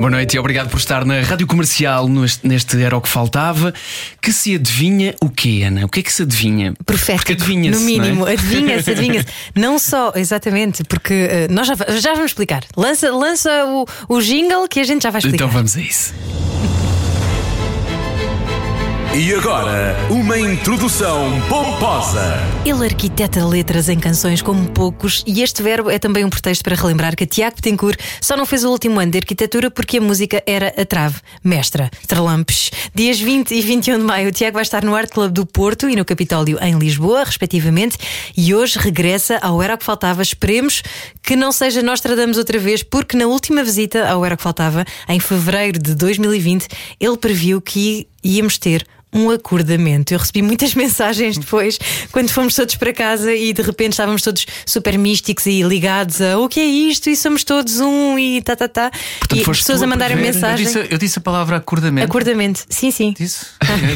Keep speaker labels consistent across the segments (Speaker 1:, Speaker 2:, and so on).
Speaker 1: Boa noite e obrigado por estar na Rádio Comercial neste, neste Era o que Faltava. Que se adivinha o quê, Ana? O que é que se adivinha?
Speaker 2: Profético,
Speaker 1: Porque adivinha-se.
Speaker 2: no mínimo,
Speaker 1: é?
Speaker 2: adivinha-se, adivinha-se. Não só, exatamente, porque eh, nós já, já vamos explicar. Lança, lança o, o jingle que a gente já vai explicar.
Speaker 1: Então vamos a isso.
Speaker 3: E agora, uma introdução pomposa.
Speaker 2: Ele arquiteta letras em canções como poucos e este verbo é também um pretexto para relembrar que Tiago Betancourt só não fez o último ano de arquitetura porque a música era a trave. Mestra, Tralampes. Dias 20 e 21 de maio, o Tiago vai estar no Art Club do Porto e no Capitólio em Lisboa, respectivamente, e hoje regressa ao Era o que Faltava. Esperemos que não seja nós tradamos outra vez, porque na última visita ao Era o que Faltava, em fevereiro de 2020, ele previu que íamos ter um acordamento. Eu recebi muitas mensagens depois, quando fomos todos para casa e de repente estávamos todos super místicos e ligados a o que é isto? E somos todos um e tá, tá, tá. e
Speaker 1: foste
Speaker 2: pessoas a mandarem
Speaker 1: prever.
Speaker 4: Eu disse, eu disse a palavra acordamento.
Speaker 2: Acordamento, sim, sim.
Speaker 4: Disse?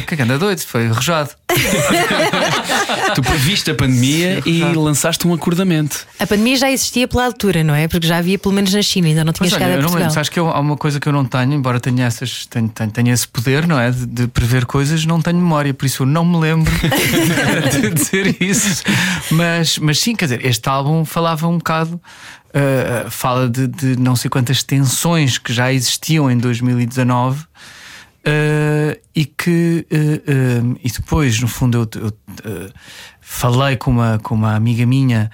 Speaker 4: Que anda doido, foi arrojado.
Speaker 1: Tu previste a pandemia e lançaste um acordamento.
Speaker 2: A pandemia já existia pela altura, não é? Porque já havia pelo menos na China, ainda não tinha
Speaker 4: Mas
Speaker 2: chegado
Speaker 4: olha,
Speaker 2: a
Speaker 4: eu não
Speaker 2: Portugal.
Speaker 4: lembro, sabes que eu- há uma coisa que eu não tenho, embora tenha, essas, tenha, tenha, tenha esse poder, não é? De, de prever coisas, não tenho memória, por isso eu não me lembro de dizer isso. Mas, mas sim, quer dizer, este álbum falava um bocado. uh, fala de, de não sei quantas tensões que já existiam em 2019 uh, e que uh, e depois no fundo eu, eu, falei com uma, com uma amiga minha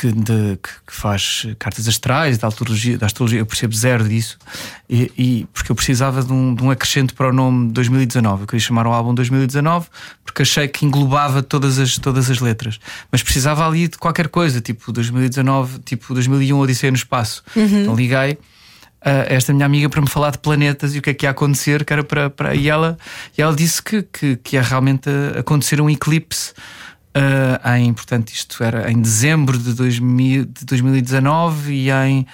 Speaker 4: que, de- que- faz cartas astrais, da astrologia, da astrologia, eu percebo zero disso, e, e- porque eu precisava de um, de um acrescento para o nome 2019. Eu queria chamar o álbum 2019 porque achei que englobava todas as, todas as letras, mas precisava ali de qualquer coisa, tipo 2019, tipo 2001 Odisseia no Espaço. Então liguei a esta minha amiga para me falar de planetas e o que é que ia acontecer, que era para, para... E, ela, e ela disse que, que, que ia realmente acontecer um eclipse. Ah, em, portanto, isto era em dezembro de, 2000, de 2019 e em,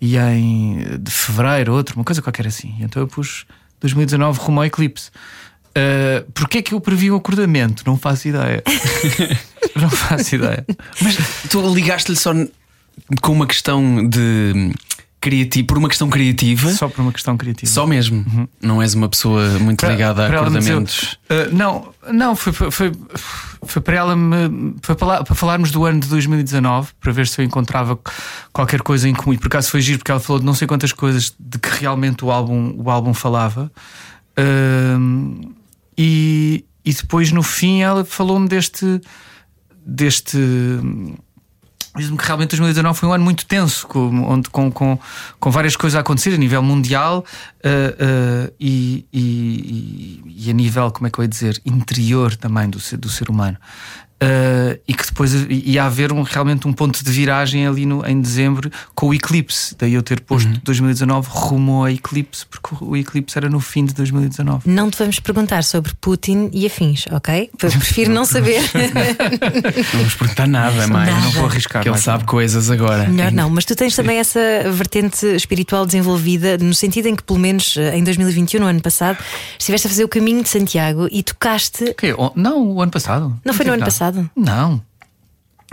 Speaker 4: e em de fevereiro, outro, uma coisa qualquer assim. Então eu pus 2019 rumo ao eclipse. Uh, Porquê é que eu previ o acordamento? Não faço ideia. não faço ideia.
Speaker 1: Mas tu ligaste-lhe só com uma questão de criativo, por uma questão criativa.
Speaker 4: Só por uma questão criativa.
Speaker 1: Só mesmo. Não és uma pessoa muito
Speaker 4: Para-
Speaker 1: ligada a
Speaker 4: me dizer-
Speaker 1: acordamentos.
Speaker 4: Uh, não, não, foi, foi, foi, para ela me, foi para, para falarmos do ano de 2019 para ver se eu encontrava qualquer coisa em comum. E por acaso foi giro porque ela falou de não sei quantas coisas de que realmente o álbum, o álbum falava. Um, e, e depois no fim ela falou-me deste deste Diz-me que realmente 2019 foi um ano muito tenso, com, onde, com, com, com várias coisas a acontecer a nível mundial uh, uh, e, e, e a nível, como é que eu ia dizer, interior também do ser, do ser humano. Uh, e que depois ia haver um, realmente um ponto de viragem ali no, em dezembro com o eclipse. Daí eu ter posto 2019 rumo ao eclipse, porque o eclipse era no fim de 2019.
Speaker 2: Não te vamos perguntar sobre Putin e afins, ok? Eu prefiro não saber.
Speaker 1: Não vamos perguntar nada mais.
Speaker 2: Nada.
Speaker 4: Não vou arriscar.
Speaker 1: Que ele sabe coisas agora.
Speaker 2: Melhor não, mas tu tens também essa vertente espiritual desenvolvida, no sentido em que, pelo menos eh, em 2021, no ano passado, estiveste a fazer o caminho de Santiago e tocaste.
Speaker 4: Ok, o- Não, o ano passado.
Speaker 2: Não foi no ano
Speaker 4: nada.
Speaker 2: passado?
Speaker 4: Não.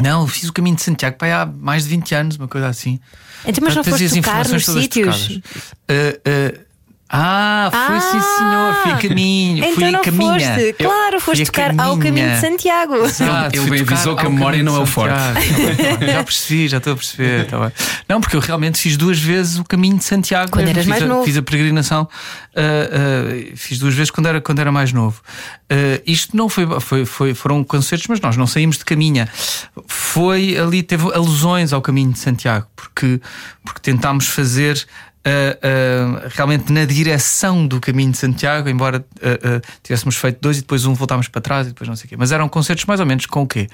Speaker 4: Não, eu fiz o caminho de Santiago para há mais de 20 anos, uma coisa assim.
Speaker 2: Então, mas não foste tocar
Speaker 4: informações
Speaker 2: nos sítios?
Speaker 4: trocadas. Ah, ah, ah, foi sim, senhor. Fui a caminho.
Speaker 2: Então
Speaker 4: fui a
Speaker 2: não
Speaker 4: caminha.
Speaker 2: foste, claro, foste
Speaker 4: fui
Speaker 2: tocar ao
Speaker 4: caminha.
Speaker 2: caminho de Santiago.
Speaker 4: Exato,
Speaker 1: Ele
Speaker 4: fui
Speaker 1: avisou que a
Speaker 4: ao
Speaker 1: memória
Speaker 4: caminho
Speaker 1: não é o
Speaker 4: de Santiago. já percebi, já estou a perceber. tá bem. Não, porque eu realmente fiz duas vezes o caminho de Santiago.
Speaker 2: Quando eras
Speaker 4: fiz
Speaker 2: mais
Speaker 4: a,
Speaker 2: novo.
Speaker 4: Fiz a peregrinação, ah, ah, fiz duas vezes quando era, quando era mais novo. Ah, isto não foi, foi, foi- foram concertos, mas nós não saímos de caminha. Foi ali, teve alusões ao caminho de Santiago, porque, porque tentámos fazer. Ah, ah, realmente na direção do caminho de Santiago, embora ah, tivéssemos feito dois e depois um voltámos para trás e depois não sei o quê. Mas eram concertos mais ou menos com o quê?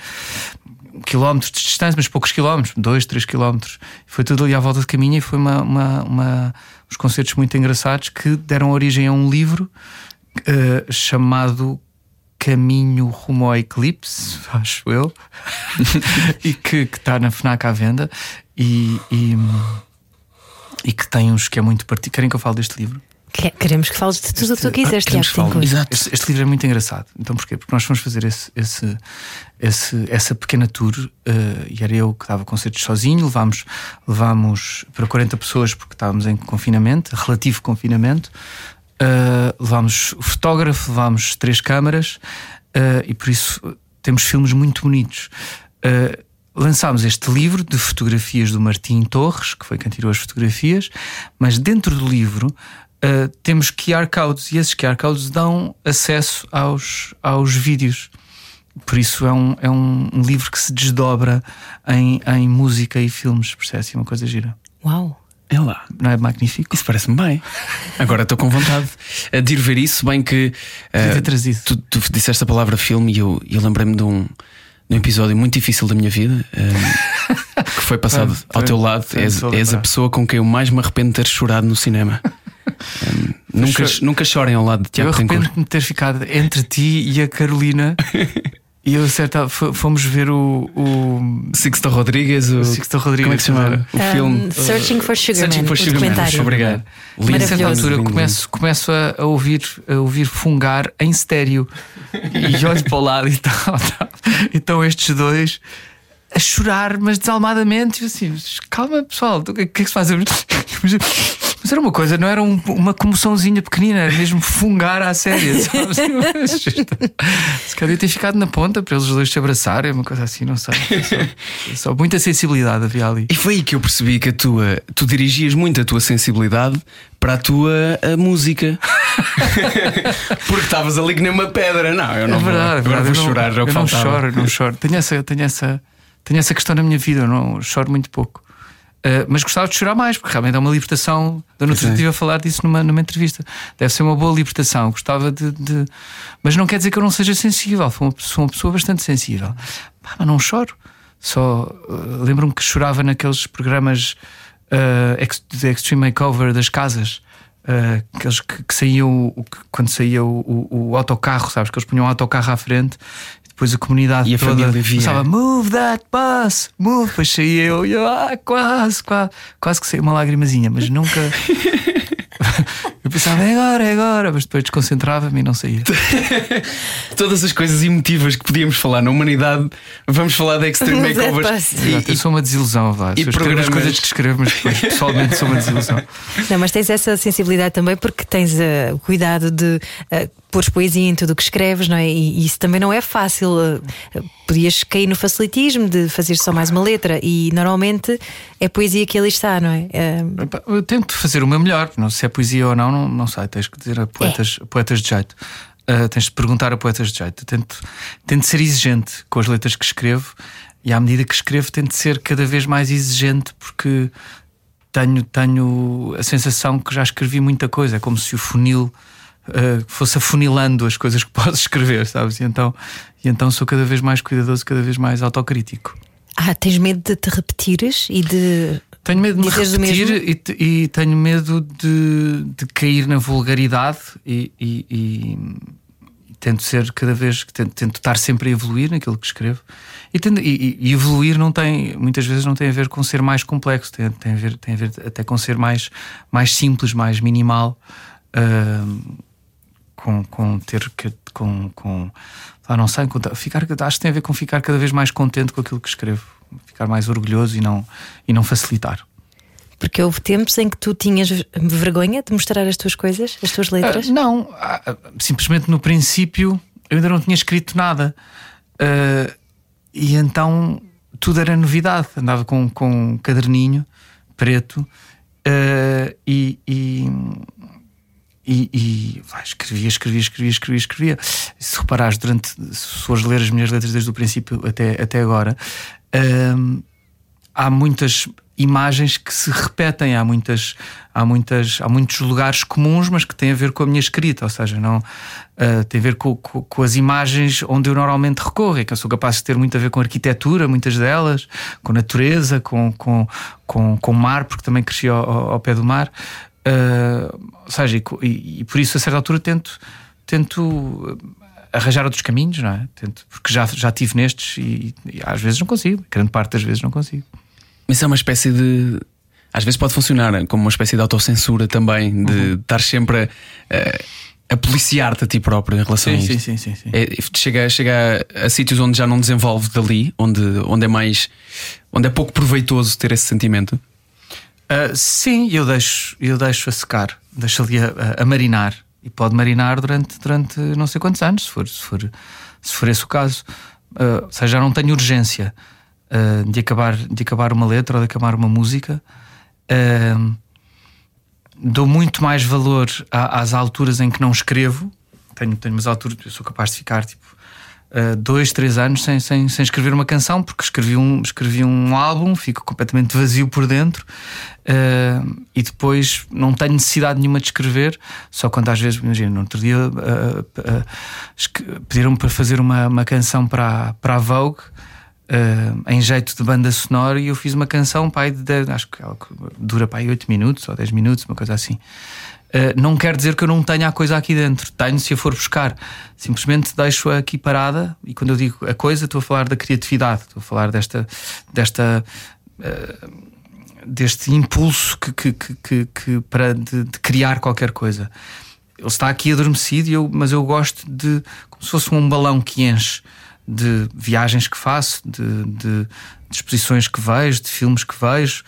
Speaker 4: quilómetros de distância, mas poucos quilómetros, dois, três quilómetros. Foi tudo ali à volta de caminho e foi uma, uma, uma- uns concertos muito engraçados que deram origem a um livro eh, chamado caminho rumo ao eclipse, acho eu, e que está na FNAC à venda e, e, e que tem um esquema muito particular. Querem que eu fale deste livro?
Speaker 2: Queremos que fales de tudo o que tu quiseres, Tiago. Tencourt.
Speaker 1: Exato.
Speaker 4: Este, este livro é muito engraçado. Então porquê? Porque nós fomos fazer esse, esse, esse- essa pequena tour eh, e era eu que dava concertos sozinho. Levámos, levámos para 40 pessoas porque estávamos em confinamento, relativo confinamento. Eh, levámos o fotógrafo, levámos três câmaras eh, e por isso temos filmes muito bonitos. Eh, lançámos este livro de fotografias do Martim Torres, que foi quem tirou as fotografias, mas dentro do livro uh, temos QR codes e esses QR codes dão acesso aos, aos vídeos. Por isso é um, é um, livro que se desdobra em, em música e filmes, percebe? É uma coisa gira.
Speaker 2: Uau!
Speaker 1: É lá.
Speaker 4: Não é magnífico?
Speaker 1: Isso parece-me bem. Agora estou com vontade eh, de ir ver isso, bem que
Speaker 4: Podia ter trazido.
Speaker 1: tu, tu disseste a palavra filme e eu, eu lembrei-me de um, de um episódio muito difícil da minha vida que foi passado ao teu lado. És, és a pessoa com quem eu mais me arrependo de ter chorado no cinema. Eh, nunca,
Speaker 4: chor-
Speaker 1: nunca chorem ao lado de
Speaker 4: Eu
Speaker 1: Tiago Tencourt.
Speaker 4: arrependo-me de ter ficado entre ti e a Carolina. E eu, certa, fomos ver o, o
Speaker 1: Sixto Rodrigues, o,
Speaker 4: Sixto Rodrigues.
Speaker 1: como é que se chama? O
Speaker 2: Um,
Speaker 1: filme
Speaker 2: Searching for Sugar
Speaker 1: Searching
Speaker 2: Man,
Speaker 1: for
Speaker 2: o
Speaker 1: Sugar Man. Obrigado.
Speaker 4: E a certa altura
Speaker 1: Lindo, lindo.
Speaker 4: começo, começo a, a ouvir, a ouvir fungar em estéreo e olho para o lado e tal, tal. Então estes dois a chorar, mas desalmadamente, e assim, calma pessoal, o que, é que é que se faz? Mas, era uma coisa, não era um- uma comoçãozinha pequenina, era mesmo fungar à séria, sabes? Se calhar ter ficado na ponta para eles dois se abraçarem, uma coisa assim, não sei. Só, só muita sensibilidade havia ali.
Speaker 1: E foi aí que eu percebi que a tua, tu dirigias muito a tua sensibilidade para a tua a música. Porque estavas ali que nem uma pedra. Não, eu não
Speaker 4: é
Speaker 1: vou,
Speaker 4: verdade, é
Speaker 1: agora
Speaker 4: verdade.
Speaker 1: vou
Speaker 4: não,
Speaker 1: chorar, o que
Speaker 4: eu não choro, não choro. Tenho essa, tenho, essa, tenho essa questão na minha vida, eu não choro muito pouco. Uh, mas gostava de chorar mais, porque realmente é uma libertação. Da noite
Speaker 1: é.
Speaker 4: estive a falar disso numa, numa entrevista. Deve ser uma boa libertação. Gostava de, de- Mas não quer dizer que eu não seja sensível. Sou uma, sou uma pessoa bastante sensível. Pá, mas não choro. Só uh, lembro-me que chorava naqueles programas uh, de Extreme Makeover das casas. Uh, aqueles que, que saíam o- quando saía o, o, o autocarro, sabes? Que eles punham o autocarro à frente depois a comunidade
Speaker 1: E a
Speaker 4: toda começava Move that bus, move. Depois saía eu e eu, ah, quase, quase, quase que saiu uma lagrimazinha, mas nunca. eu pensava, é agora, é agora, mas depois desconcentrava-me e não saía.
Speaker 1: Todas as coisas emotivas que podíamos falar na humanidade, vamos falar de Extreme
Speaker 2: é
Speaker 1: Makeovers. E-
Speaker 4: Exato, eu sou uma desilusão, Vlad.
Speaker 1: e
Speaker 4: Eu escrevo as
Speaker 1: programas-
Speaker 4: coisas que escrevo, mas depois pessoalmente sou uma desilusão.
Speaker 2: Não, mas tens essa sensibilidade também porque tens eh, o cuidado de uh, pôr poesia em tudo o que escreves, não é? E, isso também não é fácil. eh, podias cair no facilitismo de fazer só mais uma letra e normalmente é poesia que ali está, não é? Eh,
Speaker 4: Eu tento fazer o meu melhor, não se é poesia ou não, não, não sei, tens que dizer a poetas,
Speaker 2: É.
Speaker 4: poetas de jeito. Ah, tens de perguntar a poetas de jeito. Eu tento, tento ser exigente com as letras que escrevo e à medida que escrevo tento ser cada vez mais exigente porque tenho, tenho a sensação que já escrevi muita coisa, é como se o funil ah, fosse afunilando as coisas que posso escrever, sabes? E então, e então sou cada vez mais cuidadoso, cada vez mais autocrítico.
Speaker 2: ah, tens medo de te repetires e de.
Speaker 4: Tenho medo de me repetir e, e tenho medo de, de cair na vulgaridade e, e- e- tento ser cada vez tento, tento estar sempre a evoluir naquilo que escrevo e, tendo- e- e- evoluir não tem muitas vezes não tem a ver com ser mais complexo tem, tem a ver tem a ver até com ser mais mais simples mais minimal ahm, com, com ter que com, com ah, não sei, com- ficar, acho que tem a ver com ficar cada vez mais contente com aquilo que escrevo, ficar mais orgulhoso e não, e não facilitar.
Speaker 2: Porque houve tempos em que tu tinhas vergonha de mostrar as tuas coisas, as tuas letras.
Speaker 4: Ah, não, ah, ah, simplesmente no princípio eu ainda não tinha escrito nada Ah, e então tudo era novidade. Andava com, com um caderninho preto e. e e, e vai, escrevia, escrevia, escrevia, escrevia, escrevia. Se reparares, durante se fores ler as minhas letras desde o princípio até, até agora, hum, há muitas imagens que se repetem, há muitas, há muitas, há muitos lugares comuns, mas que têm a ver com a minha escrita, ou seja, não ah, tem a ver com, com, com as imagens onde eu normalmente recorro, é que eu sou capaz de ter muito a ver com arquitetura, muitas delas, com natureza, com, com, com, com mar, porque também cresci ao- ao pé do mar. Ah, ou seja, e, e- por isso a certa altura tento, tento arranjar outros caminhos, não é? Tento, porque já, já tive nestes e, e às vezes não consigo, grande parte das vezes não consigo.
Speaker 1: Isso é uma espécie de. Às vezes pode funcionar como uma espécie de autocensura também, de
Speaker 4: Uhum.
Speaker 1: estar sempre a, a, a policiar-te a ti próprio em relação a
Speaker 4: Sim,
Speaker 1: isto.
Speaker 4: sim, sim, sim, sim.
Speaker 1: É, chega chega a, a sítios onde já não desenvolve dali, onde, onde é mais. onde é pouco proveitoso ter esse sentimento.
Speaker 4: Uh, sim, eu deixo, eu deixo a secar, deixo ali a, a- marinar. E pode marinar durante, durante não sei quantos anos, se for, se for, se for esse o caso. Uh, ou seja, já não tenho urgência uh, de, acabar, de acabar uma letra ou de acabar uma música. Uh, dou muito mais valor a- às alturas em que não escrevo. Tenho, tenho umas alturas, eu sou capaz de ficar tipo uh, dois, três anos sem, sem, sem escrever uma canção, porque escrevi um, escrevi um álbum, fico completamente vazio por dentro uh, e depois não tenho necessidade nenhuma de escrever. Só quando às vezes, imagina, no outro dia uh, pediram-me para fazer uma, uma canção para, para a Vogue. em jeito de banda sonora, e eu fiz uma canção, pai, de, acho que ela dura aí 8 minutos ou 10 minutos, uma coisa assim. Uh, não quer dizer que eu não tenha a coisa aqui dentro. Tenho se a for buscar. Simplesmente deixo-a aqui parada. E quando eu digo a coisa, estou a falar da criatividade, estou a falar desta. desta uh, deste impulso que, que, que, que- para de, de criar qualquer coisa. Ele está aqui adormecido, eu, mas eu gosto de. como se fosse um balão que enche de viagens que faço, de, de, de exposições que vejo, de filmes que vejo,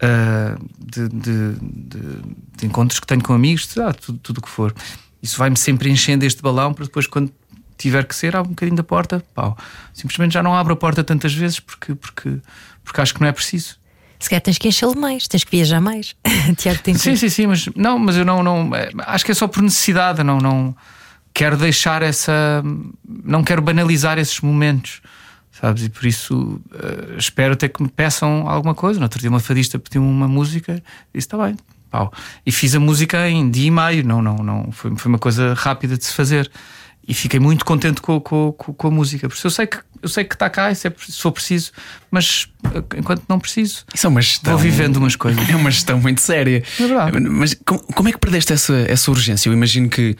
Speaker 4: ah, de, de- de- encontros que tenho com amigos, de, ah, tudo o que for. Isso vai-me sempre enchendo este balão para depois, quando tiver que ser, abre um bocadinho da porta, pau. Simplesmente já não abro a porta tantas vezes porque, porque, porque acho que não é preciso.
Speaker 2: Se calhar tens que enchê-lo mais, tens que viajar mais. Tiago tem
Speaker 4: Sim, sim, sim, mas não, mas eu não, não é, acho que é só por necessidade, não, não quero deixar essa, não quero banalizar esses momentos, sabes? E por isso eh, espero até que me peçam alguma coisa. No outro dia uma fadista pediu uma música e disse: está bem, pau. E fiz a música em dia e meio, não, não, não, foi, foi uma coisa rápida de se fazer. E fiquei muito contente com, com, com, com a música, porque eu sei que eu sei que está cá, se, é, se for preciso, mas eh, enquanto não preciso,
Speaker 1: Isso é uma gestão.
Speaker 4: vou vivendo umas coisas.
Speaker 1: É uma gestão muito séria.
Speaker 4: É.
Speaker 1: Mas como, como é que perdeste essa, essa urgência? Eu imagino que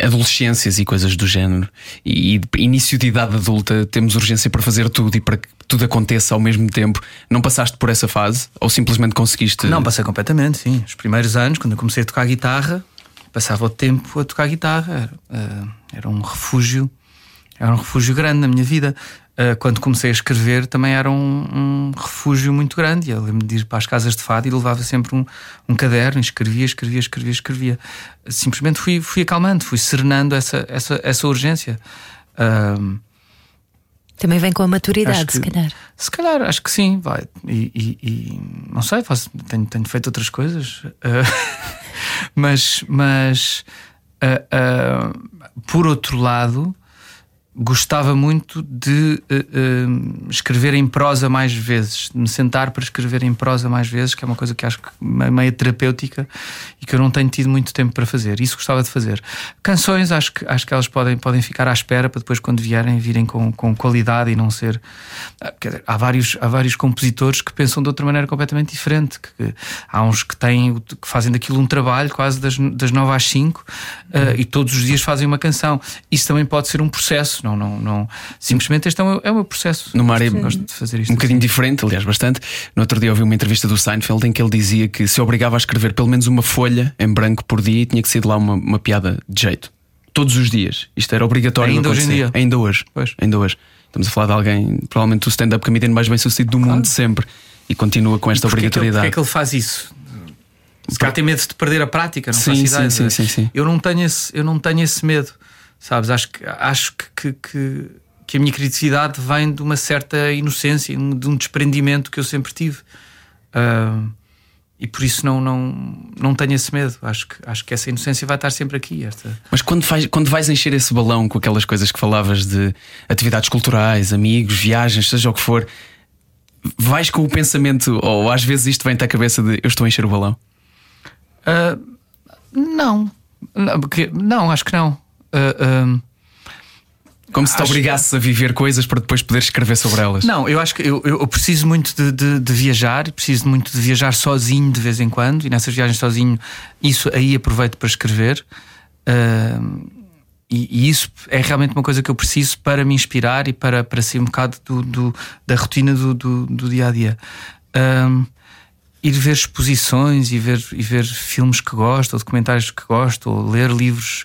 Speaker 1: adolescências e coisas do género e, início de idade adulta temos urgência para fazer tudo e para que tudo aconteça ao mesmo tempo. Não passaste por essa fase ou simplesmente conseguiste?
Speaker 4: Não, passei completamente, sim. Os primeiros anos, quando eu comecei a tocar guitarra, passava o tempo a tocar guitarra. Era, eh, era um refúgio, era um refúgio grande na minha vida. Eh, quando comecei a escrever, também era um, um refúgio muito grande. Eu lembro de ir para as casas de fado e levava sempre um, um caderno, e escrevia, escrevia, escrevia, escrevia. Simplesmente fui, fui acalmando, fui serenando essa, essa, essa urgência. Ahm,
Speaker 2: Também vem com a maturidade,
Speaker 4: que-
Speaker 2: se calhar.
Speaker 4: se calhar, acho que sim, vai. E, e- e não sei, faço, tenho, tenho feito outras coisas. eh, mas, mas eh, eh, por outro lado, gostava muito de eh, eh, escrever em prosa mais vezes, de me sentar para escrever em prosa mais vezes, que é uma coisa que acho que é meio terapêutica e que eu não tenho tido muito tempo para fazer. Isso gostava de fazer. Canções, acho que, acho que elas podem, podem ficar à espera para depois, quando vierem, virem com, com qualidade e não ser. Ah, quer dizer, há, vários, há vários compositores que pensam de outra maneira completamente diferente. Que, há uns que têm que fazem daquilo um trabalho quase das, das 9 às 5 ah, e todos os dias fazem uma canção. Isso também pode ser um processo, não, não, não. Simplesmente este é o meu, é o meu processo.
Speaker 1: Numa área
Speaker 4: Gosto de fazer isto.
Speaker 1: um bocadinho diferente, aliás, bastante. No outro dia ouvi uma entrevista do Seinfeld em que ele dizia que se obrigava a escrever pelo menos uma folha em branco por dia e tinha que sair de lá uma, uma piada de jeito. Todos os dias. Isto era obrigatório.
Speaker 4: Ainda hoje em dia?
Speaker 1: Ainda hoje.
Speaker 4: Pois.
Speaker 1: Ainda hoje. Estamos a falar de alguém, provavelmente o stand-up comedian mais bem sucedido do mundo de sempre. E continua com esta obrigatoriedade.
Speaker 4: porquê que ele faz isso? Se calhar tem medo de perder a prática, não
Speaker 1: Sim,
Speaker 4: faço
Speaker 1: sim,
Speaker 4: ideia.
Speaker 1: sim, sim, sim.
Speaker 4: Eu não tenho esse, eu não tenho esse medo, sabes? Acho que, acho que, que, que, a minha criatividade vem de uma certa inocência, de um desprendimento que eu sempre tive. Ah, e por isso não, não, não tenho esse medo. Acho que, acho que essa inocência vai estar sempre aqui. Esta...
Speaker 1: Mas quando, faz, quando vais encher esse balão com aquelas coisas que falavas de atividades culturais, amigos, viagens, seja o que for, vais com o pensamento, ou às vezes isto vem-te à cabeça de eu estou a encher o balão?
Speaker 4: Ah, não. Não, porque- não, acho que não. Ah,
Speaker 1: Como se te obrigasses a viver coisas para depois poderes escrever sobre elas.
Speaker 4: Não, eu acho que eu, eu- preciso muito de, de- de viajar, preciso muito de viajar sozinho de vez em quando, e nessas viagens sozinho, isso aí aproveito para escrever. Ahm, e, e, isso é realmente uma coisa que eu preciso para me inspirar e para, para ser um bocado do, do da rotina do, do, do, dia a dia. Um, ir ver exposições e ver, e ver filmes que gosto, ou documentários que gosto, ou ler livros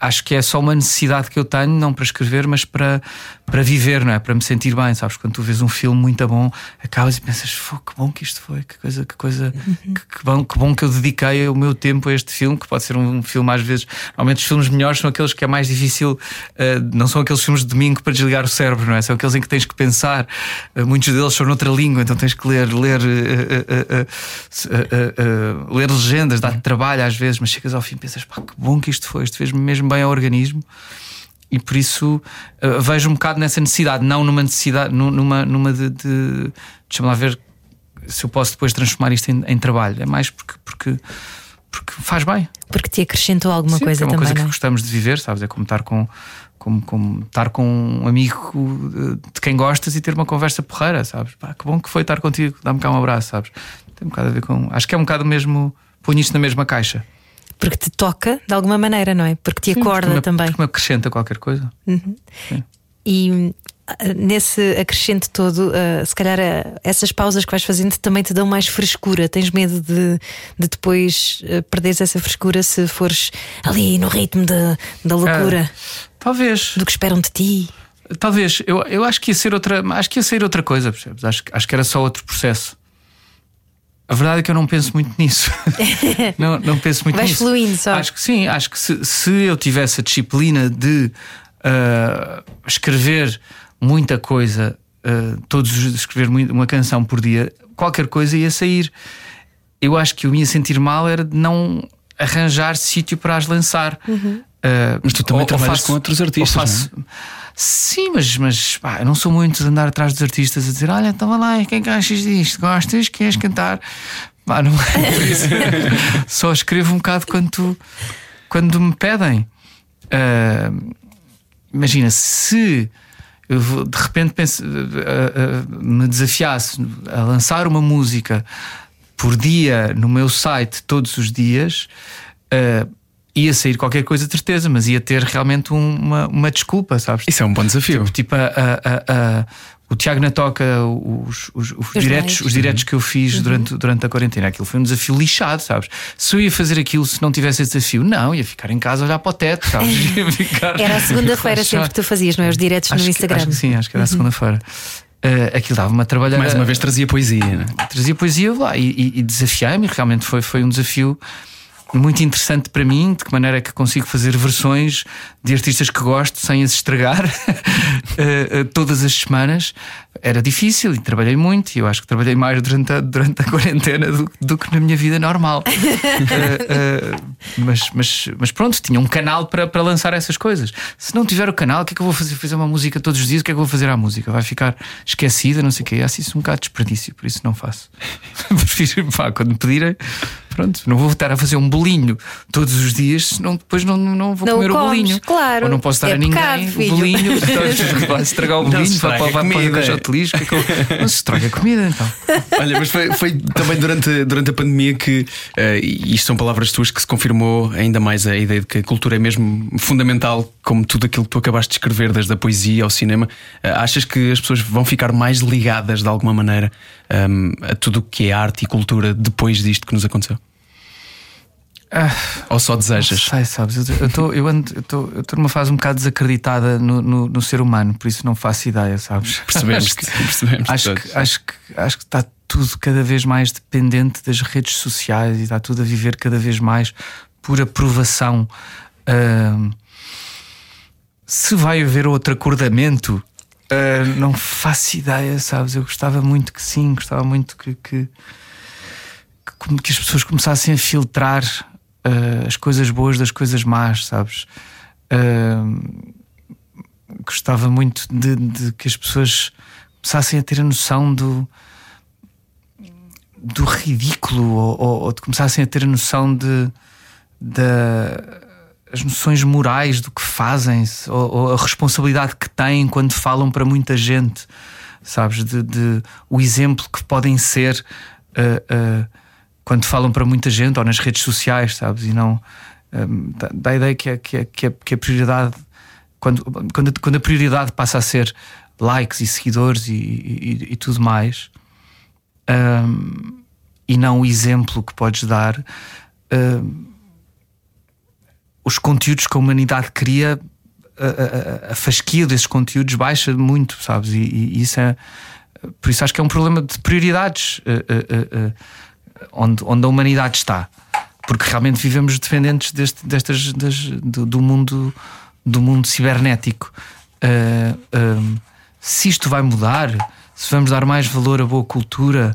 Speaker 4: acho que é só uma necessidade que eu tenho, não para escrever, mas para, para viver, não é? Para me sentir bem, sabes? Quando tu vês um filme muito bom, acabas e pensas, que bom que isto foi, que coisa, que coisa, uhum. que, que, bom, que bom que eu dediquei o meu tempo a este filme, que pode ser um, filme às vezes. Normalmente os filmes melhores são aqueles que é mais difícil, uh, não são aqueles filmes de domingo para desligar o cérebro, não é? São aqueles em que tens que pensar. Uh, muitos deles são noutra língua, então tens que ler, ler, uh, ler legendas, dá-te trabalho às vezes, mas chegas ao fim e pensas, pá, que bom que isto foi, isto fez-me mesmo bem ao organismo e por isso uh, vejo um bocado nessa necessidade, não numa necessidade, numa, numa de, de deixa-me lá ver se eu posso depois transformar isto em, em, trabalho. É mais porque, porque, porque faz bem.
Speaker 2: Porque te acrescentou alguma
Speaker 4: Sim,
Speaker 2: coisa
Speaker 4: é uma
Speaker 2: também.
Speaker 4: coisa
Speaker 2: que
Speaker 4: é? gostamos de viver, sabes? É como estar com. Como, como estar com um amigo de quem gostas e ter uma conversa porreira, sabes? Pá, que bom que foi estar contigo, dá-me cá um abraço, sabes? Tem um bocado a ver com. Acho que é um bocado mesmo. Põe isto na mesma caixa
Speaker 2: porque te toca de alguma maneira, não é? Porque te Sim, acorda
Speaker 4: porque me,
Speaker 2: também.
Speaker 4: Porque me acrescenta qualquer coisa.
Speaker 2: Uhum. E ah, nesse acrescente todo, uh, se calhar uh, essas pausas que vais fazendo também te dão mais frescura. Tens medo de, de depois uh, perderes essa frescura se fores ali no ritmo de, da loucura?
Speaker 4: talvez.
Speaker 2: Do que esperam de ti.
Speaker 4: Talvez. Eu, eu acho que ia ser outra, acho que ia ser outra coisa, percebes? Acho, acho que era só outro processo. A verdade é que eu não penso muito nisso. não, não penso muito
Speaker 2: Vais
Speaker 4: nisso.
Speaker 2: fluindo só.
Speaker 4: Acho que sim, acho que se, se eu tivesse a disciplina de uh, escrever muita coisa, uh, todos os escrever uma canção por dia, qualquer coisa ia sair. Eu acho que eu ia sentir mal era de não arranjar sítio para as lançar.
Speaker 2: Uhum.
Speaker 1: Uh, mas tu também ou, trabalhas ou faço, com outros artistas. Faço,
Speaker 4: é? Sim, mas, mas pá, eu não sou muito de andar atrás dos artistas a dizer: Olha, então vai lá, quem que achas disto? Gostas? Queres cantar? Pá, não é. Só escrevo um bocado quando, quando me pedem. Uh, imagina, se eu de repente penso, uh, uh, me desafiasse a lançar uma música por dia no meu site todos os dias. Uh, ia sair qualquer coisa de certeza, mas ia ter realmente uma, uma desculpa, sabes?
Speaker 1: Isso é um bom desafio.
Speaker 4: Tipo, tipo a, a, a, o Tiago na toca, os, os, os, os diretos, os diretos que eu fiz uhum. durante, durante a quarentena, aquilo foi um desafio lixado, sabes? Se eu ia fazer aquilo se não tivesse esse desafio, não, ia ficar em casa a olhar para o teto, sabes?
Speaker 2: Ficar... Era a segunda-feira sempre que tu fazias, não é? Os diretos
Speaker 4: acho
Speaker 2: no Instagram. Que,
Speaker 4: acho que sim, acho que era a uhum. segunda-feira. Uh, aquilo dava-me a trabalhar.
Speaker 1: Mais uma vez trazia poesia, né?
Speaker 4: Trazia poesia lá e, e, e desafiei-me, realmente foi, foi um desafio muito interessante para mim, de que maneira é que consigo fazer versões de artistas que gosto sem as estragar uh, uh, todas as semanas. Era difícil e trabalhei muito, e eu acho que trabalhei mais durante a, durante a quarentena do, do que na minha vida normal. uh, mas, mas, mas pronto, tinha um canal para, para lançar essas coisas. Se não tiver o canal, o que é que eu vou fazer? Fazer uma música todos os dias, o que é que eu vou fazer à música? Vai ficar esquecida, não sei o quê. Acho isso um bocado de desperdício, por isso não faço. Prefiro, pá, quando me pedirem pronto, não vou estar a fazer um bolinho todos os dias, senão depois não, não vou
Speaker 2: não
Speaker 4: comer
Speaker 2: comes,
Speaker 4: o bolinho.
Speaker 2: Claro.
Speaker 4: Ou não posso dar
Speaker 2: é
Speaker 4: a ninguém
Speaker 2: pecado,
Speaker 4: o bolinho, então, vai estragar o bolinho, vai, vai, vai para o caixote de lixo. Não se estraga a comida então.
Speaker 1: Olha, mas foi, foi também durante, durante a pandemia que, uh, e isto são palavras tuas, que se confirmou ainda mais a ideia de que a cultura é mesmo fundamental, como tudo aquilo que tu acabaste de escrever, desde a poesia ao cinema. Uh, achas que as pessoas vão ficar mais ligadas de alguma maneira um, a tudo o que é arte e cultura depois disto que nos aconteceu? Ah, Ou só desejas?
Speaker 4: Sei, sabes, eu estou eu eu eu numa fase um bocado desacreditada no, no, no, ser humano, por isso não faço ideia, sabes?
Speaker 1: Percebemos que, percebemos
Speaker 4: acho, que, acho, que, acho que está tudo cada vez mais dependente das redes sociais e está tudo a viver cada vez mais por aprovação. Uh, se vai haver outro acordamento, uh, não faço ideia, sabes? Eu gostava muito que sim, gostava muito que, que, que, que as pessoas começassem a filtrar uh, as coisas boas das coisas más, sabes? Uh, gostava muito de, de, que as pessoas começassem a ter a noção do, do ridículo ou, ou, de começassem a ter a noção de, de as noções morais do que fazem ou, ou, a responsabilidade que têm quando falam para muita gente, sabes? De, de o exemplo que podem ser. Uh, uh, quando falam para muita gente ou nas redes sociais, sabes? E não. um, da, da, ideia que, é, que, é, que, é, a prioridade, quando, quando, quando a prioridade passa a ser likes e seguidores e, e, e tudo mais, um, e não o exemplo que podes dar, um, os conteúdos que a humanidade cria, a, a, a, fasquia desses conteúdos baixa muito, sabes? E, e, isso é. Por isso acho que é um problema de prioridades uh, uh, uh, onde, onde a humanidade está. Porque realmente vivemos dependentes deste, destas, das, do, do, mundo, do mundo cibernético. se isto vai mudar, se vamos dar mais valor à boa cultura,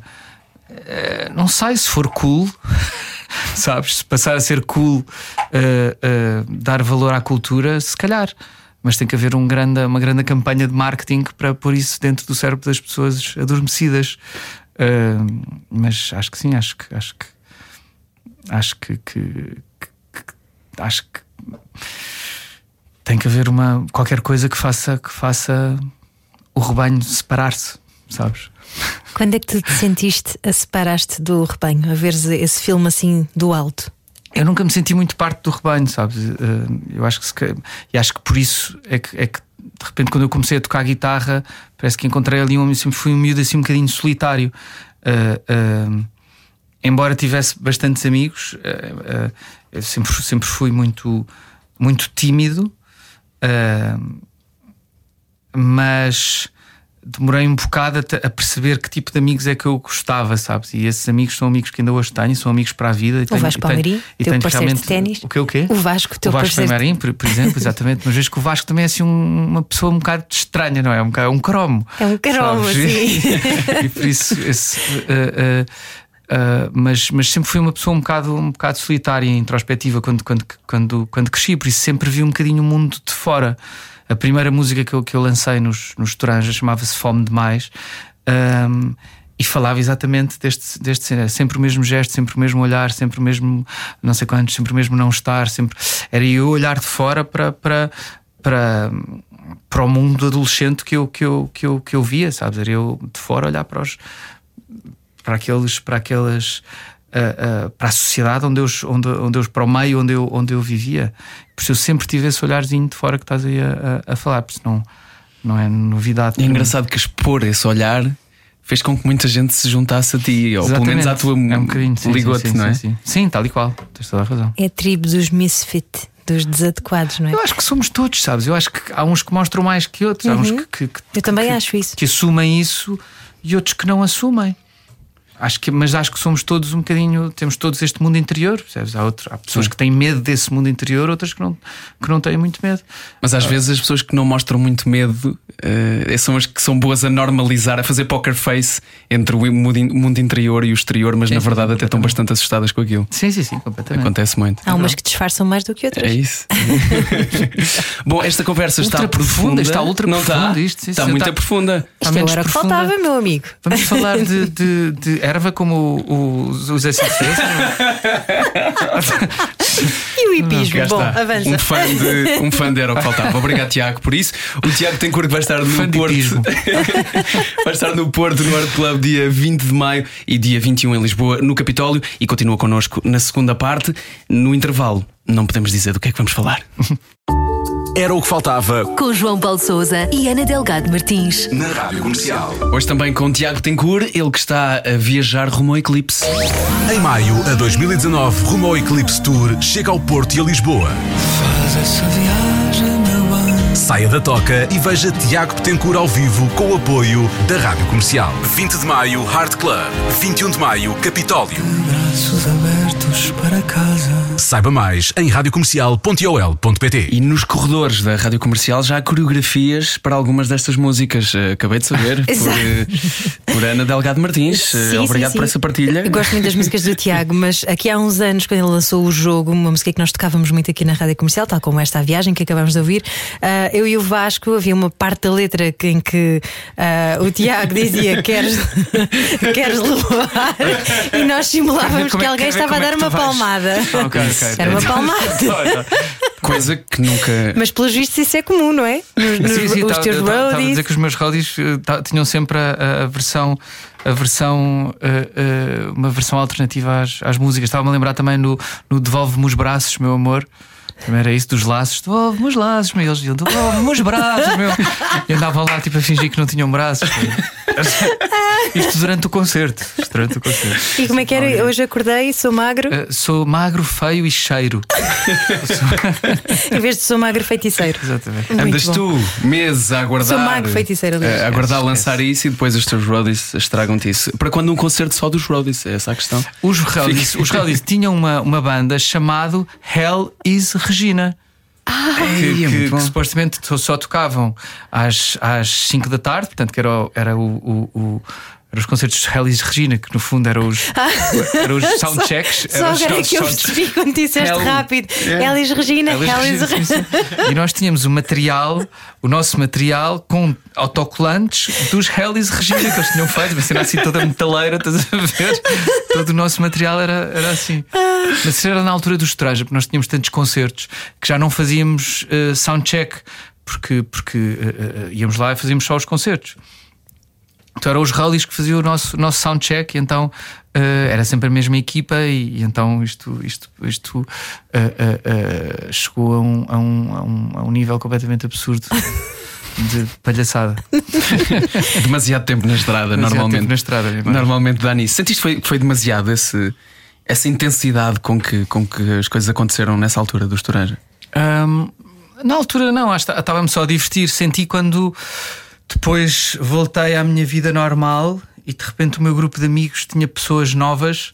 Speaker 4: não sei se for cool. sabes? Se passar a ser cool, uh, uh, dar valor à cultura, se calhar. Mas tem que haver um grande, uma grande campanha de marketing para pôr isso dentro do cérebro das pessoas adormecidas. Uh, mas acho que sim, acho que acho que acho que, que, que, que, acho que tem que haver uma qualquer coisa que faça que faça o rebanho separar-se, sabes?
Speaker 2: Quando é que tu te sentiste a separar-te do rebanho, a ver esse filme assim do alto?
Speaker 4: Eu nunca me senti muito parte do rebanho, sabes? Eh, eu acho que, se, e acho que por isso é que, é que de repente quando eu comecei a tocar guitarra parece que encontrei ali um sempre fui um miúdo assim um bocadinho solitário. Uh, uh, embora tivesse bastantes amigos, uh, sempre, sempre fui muito, muito tímido, mas demorei um bocado a, a, perceber que tipo de amigos é que eu gostava, sabes? E esses amigos são amigos que ainda hoje tenho, são amigos para a vida.
Speaker 2: o
Speaker 4: tenho,
Speaker 2: Vasco Palmeirim, teu parceiro de ténis.
Speaker 4: O que o quê?
Speaker 2: O Vasco, teu
Speaker 4: o Vasco
Speaker 2: parceiro.
Speaker 4: Palmeirim, por, por exemplo, exatamente. Mas vejo que o Vasco também é assim um, uma pessoa um bocado estranha, não é? Um, um cromo.
Speaker 2: É um cromo, sim.
Speaker 4: e, por isso, esse, uh, uh, Uh, mas, mas sempre fui uma pessoa um bocado, um bocado solitária e introspectiva quando, quando, quando, quando cresci, por isso sempre vi um bocadinho o mundo de fora. A primeira música que eu, que eu lancei nos, nos Toranjas chamava-se Fome Demais. Um, e falava exatamente deste, deste sempre o mesmo gesto, sempre o mesmo olhar, sempre o mesmo não sei quantos, sempre o mesmo não estar, sempre era eu olhar de fora para, para, para, para o mundo adolescente que eu, que eu, que eu, que eu via, sabes? Era eu de fora olhar para os para aqueles para aquelas uh, uh, para a sociedade onde eu, onde, onde eu para o meio onde eu, onde eu vivia por isso eu sempre tive esse olharzinho de fora que estás aí a, a, a falar, porque senão não é novidade.
Speaker 1: É engraçado que expor esse olhar fez com que muita gente se juntasse a ti, ou pelo menos à tua é um ligote, não é?
Speaker 4: Sim, sim. sim, tal e qual, tens toda a razão.
Speaker 2: É a tribo dos misfit. Dos desadequados, não é?
Speaker 4: Eu acho que somos todos, sabes? Eu acho que há uns que mostram mais que outros. Uhum. Há uns uhum. que, que, que,
Speaker 2: Eu também acho isso.
Speaker 4: Que assumem isso e outros que não assumem. Acho que, mas acho que somos todos um bocadinho, temos todos este mundo interior, percebes? Há, outro, há pessoas Sim. que têm medo desse mundo interior, outras que não, que não têm muito medo.
Speaker 1: Mas às ah. vezes as pessoas que não mostram muito medo uh, são as que são boas a normalizar, a fazer poker face entre o mundo, interior e o exterior, mas sim, na verdade sim, até estão bastante assustadas com aquilo.
Speaker 4: Sim, sim, sim, completamente.
Speaker 1: Acontece muito.
Speaker 2: Há umas que disfarçam mais do que outras.
Speaker 1: É isso. Bom, esta conversa ultra está profunda,
Speaker 4: está ultra
Speaker 1: não
Speaker 4: profunda.
Speaker 1: Está,
Speaker 4: isto,
Speaker 1: está muito está, profunda.
Speaker 2: Isto o que faltava, meu amigo.
Speaker 4: Vamos falar de, de, de como os, os
Speaker 2: e o hipismo? Bom, avança.
Speaker 1: Um fã, de, um fã de era o que faltava. Obrigado, Tiago, por isso. O Tiago tem cor que vai estar no fã Porto. vai estar no Porto, no Art Club, dia 20 de maio e dia 21 em Lisboa, no Capitólio. E continua connosco na segunda parte. No intervalo, não podemos dizer do que é que vamos falar.
Speaker 3: Era o que faltava.
Speaker 5: Com João Paulo Souza e Ana Delgado Martins.
Speaker 3: Na Rádio Comercial.
Speaker 1: Hoje também com Tiago Tencourt, ele que está a viajar rumo ao Eclipse.
Speaker 3: Em maio a 2019, rumo ao Eclipse Tour, chega ao Porto e a Lisboa. Faz essa viagem, Saia da toca e veja Tiago Petencourt ao vivo com o apoio da Rádio Comercial. 20 de maio, Hard Club. 21 de maio, Capitólio. Braços abertos para casa. Saiba mais em radiocomercial.ol.pt.
Speaker 1: E nos corredores da Rádio Comercial já há coreografias para algumas destas músicas. Eh, acabei de saber por, eh, por, Ana Delgado Martins. Eh, sim, Obrigado sim, sim. por essa partilha.
Speaker 2: Eu gosto muito das músicas do Tiago, mas aqui há uns anos, quando ele lançou o jogo, uma música que nós tocávamos muito aqui na Rádio Comercial, tal como esta a viagem que acabamos de ouvir, eu e o Vasco havia uma parte da letra em que o Tiago dizia: Queres, queres levar? E nós simulávamos que alguém estava a dar uma palmada.
Speaker 4: Okay, okay.
Speaker 2: Era uma palmada.
Speaker 1: Coisa que nunca.
Speaker 2: Mas pelos vistos isso é comum, não é? Nos, nos,
Speaker 4: Sim, sim,
Speaker 2: os teus
Speaker 4: eu tava- tava a
Speaker 2: roadies.
Speaker 4: dizer que os meus roadies ta- tinham sempre a, a- a versão, a versão eh, eh, uma versão alternativa às, às músicas. Estava-me a lembrar também no, no Devolve-me os braços, meu amor. Também era isso dos laços, devolve-me os laços, mas eles diziam, devolve-me os braços, meu. E andavam lá tipo a fingir que não tinhham braços. Isto durante o concerto. Durante o concerto.
Speaker 2: E como é que era? Hoje acordei, sou magro,
Speaker 4: Eh, sou magro, feio e cheiro.
Speaker 2: em vez de sou magro feiticeiro.
Speaker 4: Exatamente.
Speaker 2: Muito
Speaker 1: Andas
Speaker 2: bom.
Speaker 1: tu meses a aguardar.
Speaker 2: Sou mago feiticeiro, aliás.
Speaker 1: a aguardar
Speaker 4: Esquece,
Speaker 1: lançar isso e depois os teus roadies estragam-te isso. Para quando um concerto só dos roadies? É essa a questão.
Speaker 4: Os Hellies, os Hellies tinham uma, uma banda chamado Hell is Regina. que,
Speaker 1: Ei, é
Speaker 4: que- que supostamente só- tocavam às, às 5 da tarde, portanto, que era, o- era o- o- eram os concertos de Hellis Regina, que no fundo eram os, eram os soundchecks.
Speaker 2: Só
Speaker 4: eram os
Speaker 2: agora é que eu
Speaker 4: sound-
Speaker 2: percebi quando disseste
Speaker 4: Hell-
Speaker 2: rápido. Regina,
Speaker 4: Elis
Speaker 2: Elis
Speaker 4: Regina, sim,
Speaker 2: Regina.
Speaker 4: sim. E nós tínhamos o material, o nosso material com autocolantes dos Hellis Regina que eles tinham feito, uma cena assim toda metaleira, estás a ver? Todo o nosso material era, era assim. Mas era na altura dos trajes, porque nós tínhamos tantos concertos que já não fazíamos eh, soundcheck, porque, porque eh, eh, íamos lá e fazíamos só os concertos. Então eram os rallies que faziam o nosso, nosso soundcheck, e então eh, era sempre a mesma equipa, e, e então isto, isto, isto eh, eh, chegou a um, a, um, a, um, a um nível completamente absurdo de palhaçada.
Speaker 1: Demasiado tempo na estrada,
Speaker 4: Demasiado
Speaker 1: normalmente.
Speaker 4: na estrada, é
Speaker 1: normalmente dá nisso. Sentiste que foi, foi demasiado esse, essa intensidade com que, com que as coisas aconteceram nessa altura do Estoranja?
Speaker 4: Ahm, na altura, não, estava-me só a divertir. Senti quando depois voltei à minha vida normal e de repente o meu grupo de amigos tinha pessoas novas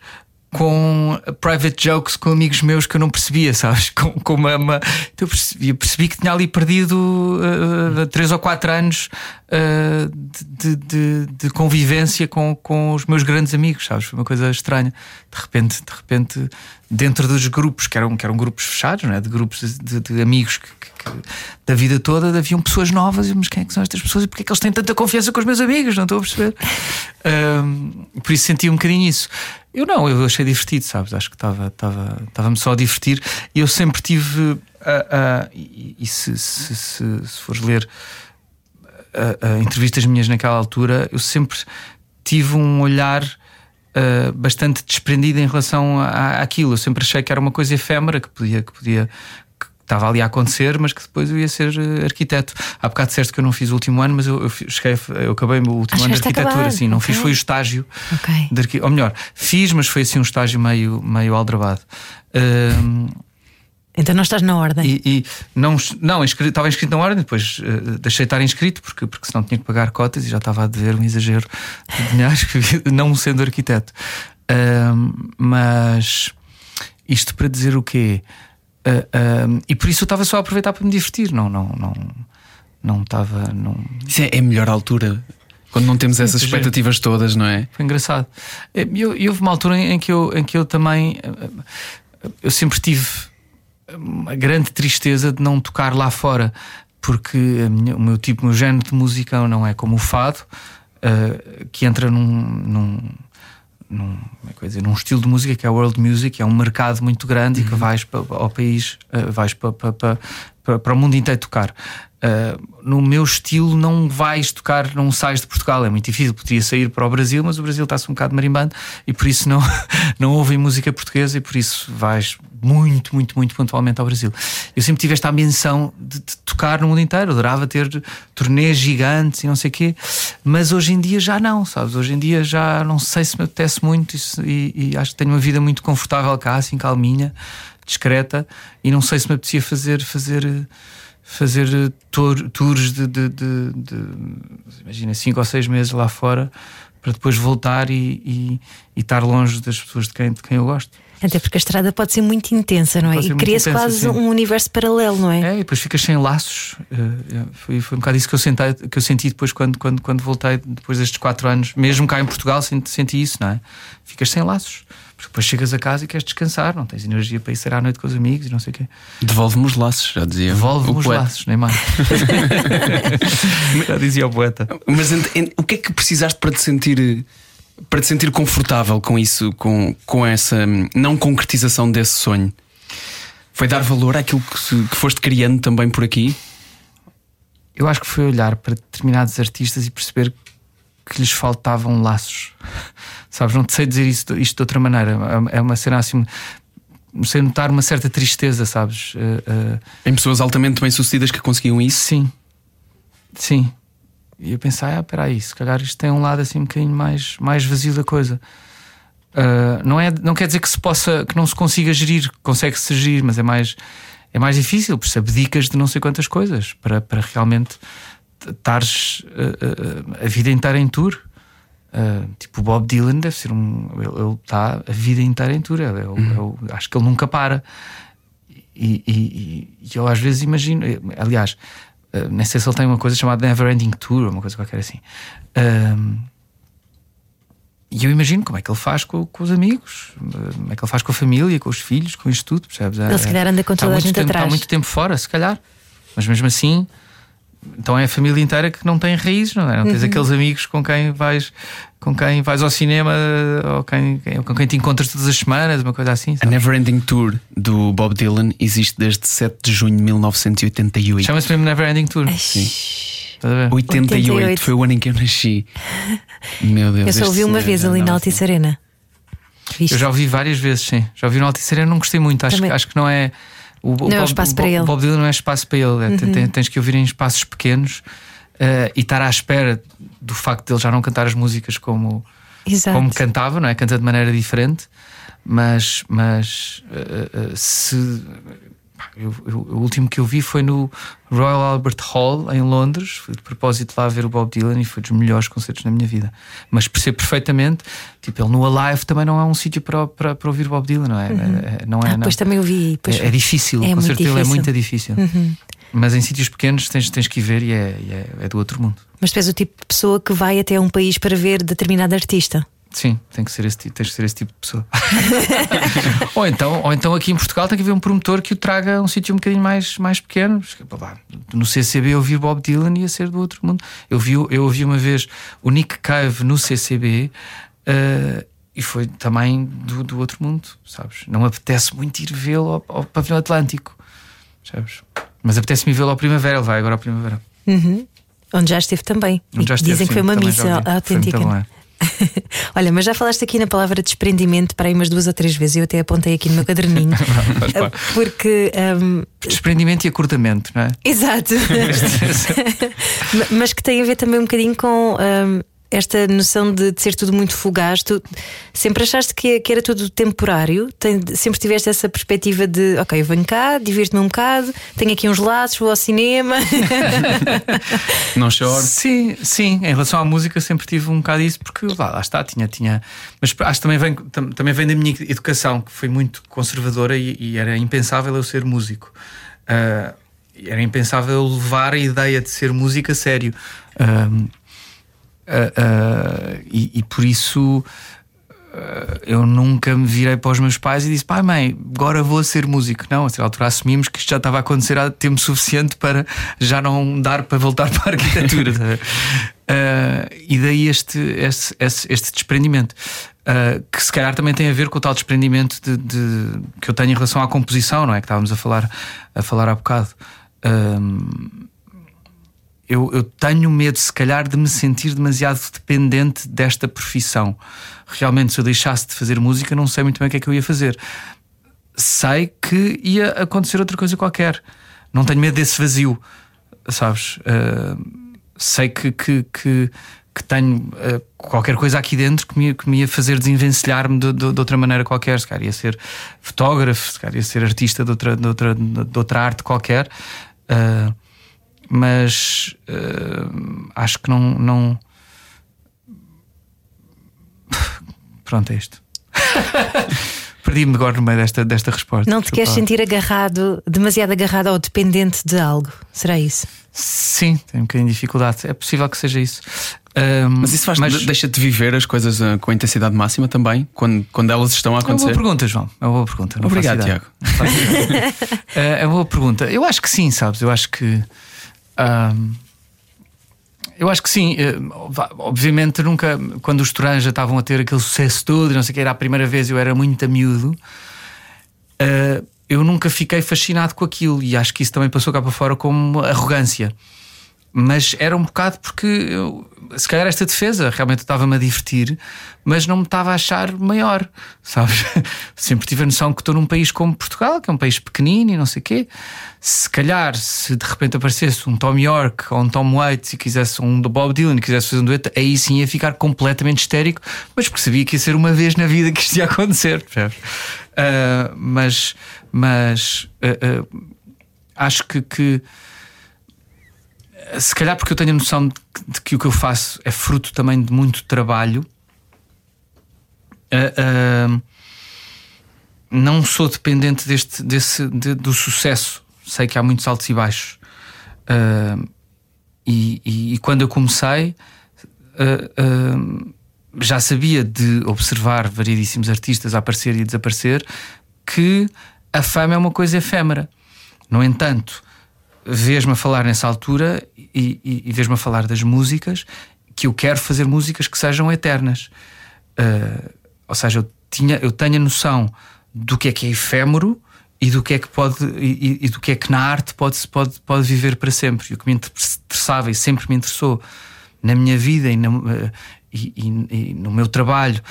Speaker 4: com private jokes com amigos meus que eu não percebia, sabes? Com, com uma, uma- eu percebi, percebi que tinha ali perdido uh, três ou quatro anos uh, de, de- de convivência com, com os meus grandes amigos, sabes? Foi uma coisa estranha. De repente, de repente, dentro dos grupos, que eram, que eram grupos fechados, não é? de grupos de, de amigos que, que- que- da vida toda, haviam pessoas novas, mas quem é que são estas pessoas e porque é que eles têm tanta confiança com os meus amigos? Não estou a perceber. Por isso senti um bocadinho isso. Eu não, eu achei divertido, sabes? Acho que estava estava estava-me só a divertir e eu sempre tive. ah, ah, e e se, se, se, se fores ler ah, entrevistas minhas naquela altura, eu sempre tive um olhar ah, bastante desprendido em relação à- àquilo. Eu sempre achei que era uma coisa efêmera que podia. Que podia Estava ali a acontecer, mas que depois eu ia ser eh, arquiteto. Há bocado disseste que eu não fiz o último ano, mas eu, eu, cheguei, eu acabei o último
Speaker 2: Ah,
Speaker 4: ano de arquitetura.
Speaker 2: acabar.
Speaker 4: Sim, não fiz,
Speaker 2: Ok.
Speaker 4: foi o estágio
Speaker 2: Ok.
Speaker 4: de arqui... Ou melhor, fiz, mas foi assim um estágio meio, meio aldrabado. Ahm,
Speaker 2: Então não estás na ordem.
Speaker 4: e, e não, não estava inscrito na ordem, depois eh, deixei de estar inscrito porque, porque senão tinha que pagar cotas e já estava a dever um exagero de dinheiro, não sendo arquiteto. Ahm, mas isto para dizer o quê? Ahm, e por isso eu estava só a aproveitar para me divertir, não, não, não, não estava. Não...
Speaker 1: Isso é, é a melhor altura. Quando não temos essas
Speaker 4: é.
Speaker 1: expectativas todas, não é?
Speaker 4: Foi engraçado. Eh, Eu, eu houve uma altura em que eu, em que eu também eh, eu sempre tive uma grande tristeza de não tocar lá fora, porque minha- o meu tipo, o meu género de música não é como o fado, eh, que entra num, num, num, como é dizer, num estilo de música que é world music, é um mercado muito grande e que vais pa- ao país, eh, vais pa- pa- pa- pa- para o mundo inteiro tocar. Uh, no meu estilo não vais tocar, não sais de Portugal, é muito difícil. Podia sair para o Brasil, mas o Brasil está-se um bocado marimbando e por isso não, não ouvem música portuguesa e por isso vais muito, muito, muito pontualmente ao Brasil. Eu sempre tive esta ambição de, de tocar no mundo inteiro, adorava ter turnês gigantes e não sei o quê, mas hoje em dia já não, sabes? Hoje em dia já não sei se me apetece muito e, e acho que tenho uma vida muito confortável cá, assim calminha, discreta, e não sei se me apetecia fazer. fazer fazer eh, tour- tours de, de, de- de, imagina cinco ou seis meses lá fora para depois voltar e, e, e estar longe das pessoas de quem, de quem eu gosto.
Speaker 2: Até porque a estrada pode ser muito intensa, não é? E cria-se quase
Speaker 4: sim.
Speaker 2: um universo paralelo, não é?
Speaker 4: É, e depois ficas sem laços. Eh, é, Foi, foi um bocado isso que eu, sentei, que eu senti depois quando, quando, quando voltei, depois destes quatro anos, mesmo cá em Portugal, senti, senti isso, não é? Ficas sem laços. Porque depois chegas a casa e queres descansar, não tens energia para ir sair à noite com os amigos e não sei o quê.
Speaker 1: Devolve-me os laços, já dizia.
Speaker 4: Devolve-me os
Speaker 1: poeta.
Speaker 4: laços, nem mais. Já dizia o poeta.
Speaker 1: Mas ent- ent- o que é que precisaste para te sentir para te sentir confortável com isso, com, com essa hum, não concretização desse sonho? Foi dar valor àquilo que, se, que foste criando também por aqui?
Speaker 4: Eu acho que foi olhar para determinados artistas e perceber que lhes faltavam laços. Sabes, não te sei dizer isto, isto de outra maneira. É uma cena assim. Sei notar uma certa tristeza, sabes? Uh,
Speaker 1: uh... Em pessoas altamente bem-sucedidas que conseguiam isso?
Speaker 4: Sim, sim. E eu pensei, ah, peraí, se calhar isto tem um lado assim um bocadinho mais, mais vazio da coisa. Uh, não, é, não quer dizer que se possa, que não se consiga gerir, consegue-se gerir, mas é mais, é mais difícil, porque se abdicas de não sei quantas coisas para, para realmente estares a vida inteira em tour. Tipo, o Bob Dylan deve ser um. Ele está a vida inteira em tour. Ele, uhum. ele, acho que ele nunca para. E, e, e, eu às vezes imagino, aliás, Uh, nem sei se ele tem uma coisa chamada Never Ending Tour, uma coisa qualquer assim. Uh, e eu imagino como é que ele faz com, com, os amigos, como é que ele faz com a família, com os filhos, com isto tudo, percebes?
Speaker 2: Ele se calhar anda com toda a gente
Speaker 4: tempo,
Speaker 2: atrás.
Speaker 4: Está muito tempo fora, se calhar. Mas mesmo assim, então é a família inteira que não tem raízes, não é? Não tens uhum. aqueles amigos com quem vais com quem vais ao cinema ou quem, com quem te encontras todas as semanas, uma coisa assim.
Speaker 1: Sabe? A Never Ending Tour do Bob Dylan existe desde 7 de junho de 1988.
Speaker 4: Chama-se mesmo Never Ending Tour.
Speaker 1: Sim. 88, 88 foi o ano em que eu nasci. Meu Deus.
Speaker 2: Eu só ouvi uma vez ali na Altice Arena.
Speaker 4: Eu já ouvi várias vezes, sim. Já ouvi na Altice Arena, não gostei muito. Acho, acho que não é.
Speaker 2: O, não o é espaço para ele. O
Speaker 4: Bob Dylan não é espaço para ele. É, uhum. tens, que ouvir em espaços pequenos uh, e estar à espera do facto de ele já não cantar as músicas como, como cantava, não é? Canta de maneira diferente, mas, mas uh, uh, se. Eu, eu, o último que eu vi foi no Royal Albert Hall em Londres. Fui de propósito lá ver o Bob Dylan e foi dos melhores concertos da minha vida. Mas percebo perfeitamente, tipo, ele no Alive também não é um sítio para, para, para ouvir Bob Dylan, não é? Uhum. é não é
Speaker 2: ah,
Speaker 4: não.
Speaker 2: também eu vi.
Speaker 4: É, é, difícil, é o concerto dele é muito difícil. Uhum. Mas em sítios pequenos tens, tens que ir ver e, é, é, é, do outro mundo.
Speaker 2: Mas tu és o tipo de pessoa que vai até um país para ver determinado artista.
Speaker 4: Sim, tem que ser esse, tens que ser esse tipo de pessoa. ou, então, ou então aqui em Portugal tem que haver um promotor que o traga a um sítio um bocadinho mais, mais pequeno. No CCB eu vi Bob Dylan ia ser do outro mundo. Eu vi, eu ouvi uma vez o Nick Cave no CCB uh, eh, e foi também do, do outro mundo, sabes? Não apetece muito ir vê-lo ao, ao Pavilhão Atlântico, sabes? Mas apetece-me vê-lo ao Primavera, ele vai agora ao Primavera.
Speaker 2: Uhum. Onde já esteve também. Já esteve, Dizem sim, que foi uma missa autêntica. Olha, mas já falaste aqui na palavra desprendimento para aí umas duas ou três vezes. Eu até apontei aqui no meu caderninho. Porque. Um...
Speaker 4: Desprendimento e acordamento, não é?
Speaker 2: Exato. mas que tem a ver também um bocadinho com. Um esta noção de, de, ser tudo muito fugaz, tu sempre achaste que, que era tudo temporário? Tem, sempre tiveste essa perspectiva de ok, eu venho cá, divirto-me um bocado, tenho aqui uns laços, vou ao cinema.
Speaker 1: Não choro.
Speaker 4: Sim, sim, em relação à música sempre tive um bocado isso, porque lá, lá está, tinha, tinha. Mas acho que também vem, também vem da minha educação, que foi muito conservadora e, e era impensável eu ser músico. Uh, era impensável levar a ideia de ser música a sério. Uh, Uh, e, e, por isso uh, eu nunca me virei para os meus pais e disse: pai, mãe, agora vou ser músico. Não, a certa altura assumimos que isto já estava a acontecer há tempo suficiente para já não dar para voltar para a arquitetura. uh, e daí este, este, este, este desprendimento. que se calhar também tem a ver com o tal desprendimento de, de, que eu tenho em relação à composição, não é? Que estávamos a falar, a falar há bocado eu, eu, tenho medo, se calhar, de me sentir demasiado dependente desta profissão. Realmente, se eu deixasse de fazer música, não sei muito bem o que é que eu ia fazer. Sei que ia acontecer outra coisa qualquer. Não tenho medo desse vazio, sabes? Uh, sei que, que, que, que tenho uh, qualquer coisa aqui dentro que me, que me ia fazer desenvencilhar-me de, de, de, outra maneira qualquer. Se calhar ia ser fotógrafo, se calhar ia ser artista de outra, de outra, de outra arte qualquer. Uh, mas uh, acho que não, não. Pronto, é isto. Perdi-me agora no meio desta, desta resposta.
Speaker 2: Não te queres sentir agarrado, demasiado agarrado ou dependente de algo? Será isso?
Speaker 4: Sim, tenho um bocadinho de dificuldade. É possível que seja isso.
Speaker 1: Um, mas isso faz, mas... deixa-te viver as coisas uh, com intensidade máxima também, quando, quando elas estão a acontecer?
Speaker 4: É uma boa pergunta, João. É uma boa pergunta.
Speaker 1: Obrigado, Tiago.
Speaker 4: é uma boa pergunta. Eu acho que sim, sabes? Eu acho que eu acho que sim. Eh, obviamente, nunca, quando os Toranja estavam a ter aquele sucesso todo, não sei o que, era a primeira vez, eu era muito a miúdo. Uh, eu nunca fiquei fascinado com aquilo e acho que isso também passou cá para fora como arrogância. Mas era um bocado porque eu, se calhar esta defesa realmente estava-me a divertir, mas não me estava a achar maior, sabes? Sempre tive a noção que estou num país como Portugal, que é um país pequenino e não sei o quê. Se calhar, se de repente aparecesse um Tom York ou um Tom Waits e quisesse um do Bob Dylan e quisesse fazer um dueto, aí sim ia ficar completamente histérico, mas percebia que ia ser uma vez na vida que isto ia acontecer? Uh, mas mas uh, uh, acho que, que, se calhar porque eu tenho a noção de, de, que o que eu faço é fruto também de muito trabalho. Uh, não sou dependente deste, desse, de, do sucesso. Sei que há muitos altos e baixos. E, e, e, quando eu comecei, já sabia de observar variedíssimos artistas a aparecer e a desaparecer que a fama é uma coisa efêmera. No entanto, vês-me a falar nessa altura e, e, e vês-me a falar das músicas que eu quero fazer músicas que sejam eternas. Uh, ou seja, eu, tinha, eu tenho a noção do que é que é efêmero e do que é que pode e, e do que é que na arte pode, pode, pode viver para sempre. E o que me interessava e sempre me interessou na minha vida e, na, uh, e no meu trabalho